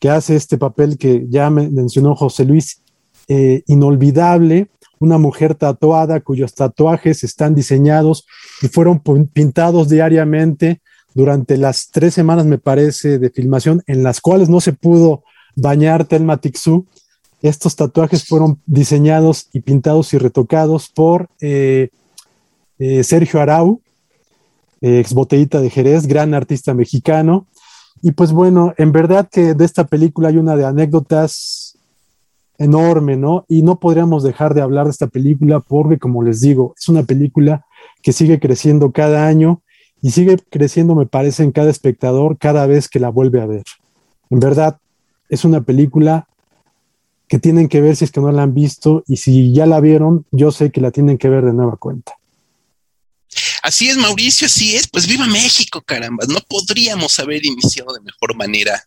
que hace este papel que ya mencionó José Luis, eh, inolvidable, una mujer tatuada cuyos tatuajes están diseñados y fueron pintados diariamente durante las tres semanas, me parece, de filmación, en las cuales no se pudo bañar Telma Tixú. Estos tatuajes fueron diseñados y pintados y retocados por eh, eh, Sergio Arau, ex botellita de Jerez, gran artista mexicano. Y pues bueno, en verdad que de esta película hay una de anécdotas enorme, ¿no? Y no podríamos dejar de hablar de esta película porque, como les digo, es una película que sigue creciendo cada año y sigue creciendo, me parece, en cada espectador cada vez que la vuelve a ver. En verdad, es una película que tienen que ver si es que no la han visto y si ya la vieron, yo sé que la tienen que ver de nueva cuenta. Así es, Mauricio, así es. Pues viva México, caramba. No podríamos haber iniciado de mejor manera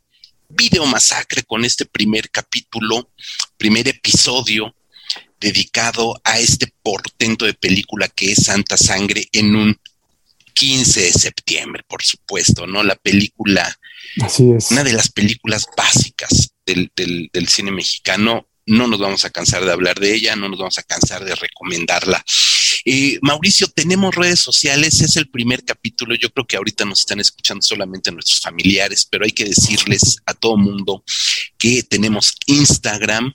Video Masacre con este primer capítulo, primer episodio dedicado a este portento de película que es Santa Sangre en un 15 de septiembre, por supuesto, ¿no? La película, Así es. una de las películas básicas del, del, cine mexicano. No nos vamos a cansar de hablar de ella, no nos vamos a cansar de recomendarla. Eh, Mauricio, tenemos redes sociales, es el primer capítulo. Yo creo que ahorita nos están escuchando solamente nuestros familiares, pero hay que decirles a todo mundo que tenemos Instagram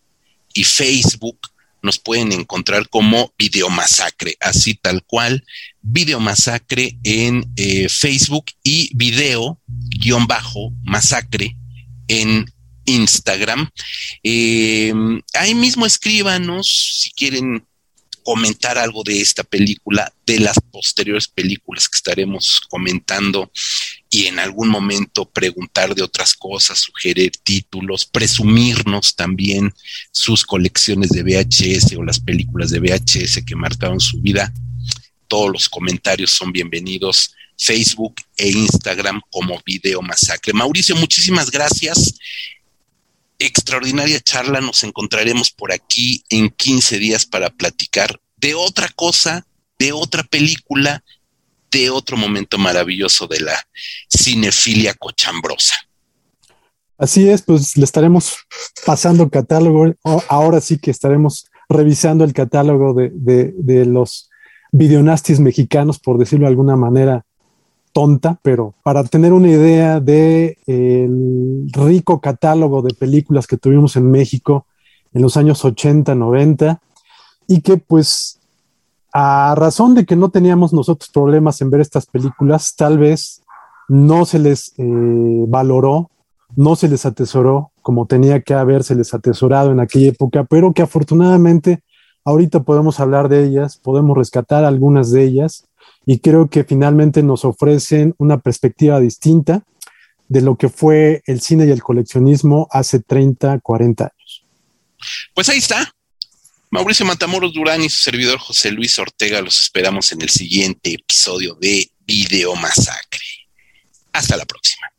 y Facebook nos pueden encontrar como Video Masacre, así tal cual, Video Masacre en eh, Facebook y Video guion bajo Masacre en Instagram. Em, ahí mismo escríbanos si quieren comentar algo de esta película, de las posteriores películas que estaremos comentando y en algún momento preguntar de otras cosas, sugerir títulos, presumirnos también sus colecciones de VHS o las películas de VHS que marcaron su vida. Todos los comentarios son bienvenidos. Facebook e Instagram como Video Masacre. Mauricio, muchísimas gracias. Extraordinaria charla. Nos encontraremos por aquí en 15 días para platicar de otra cosa, de otra película de otro momento maravilloso de la cinefilia cochambrosa. Así es, pues le estaremos pasando catálogo. Ahora sí que estaremos revisando el catálogo de, de, los videonastis mexicanos, por decirlo de alguna manera tonta, pero para tener una idea del el rico catálogo de películas que tuvimos en México en los años 80, 90, y que pues a razón de que no teníamos nosotros problemas en ver estas películas, tal vez no se les eh, valoró, no se les atesoró como tenía que haberse atesorado en aquella época, pero que afortunadamente ahorita podemos hablar de ellas, podemos rescatar algunas de ellas y creo que finalmente nos ofrecen una perspectiva distinta de lo que fue el cine y el coleccionismo hace 30, 40 años. Pues ahí está, Mauricio Matamoros Durán y su servidor José Luis Ortega los esperamos en el siguiente episodio de Video Masacre. Hasta la próxima.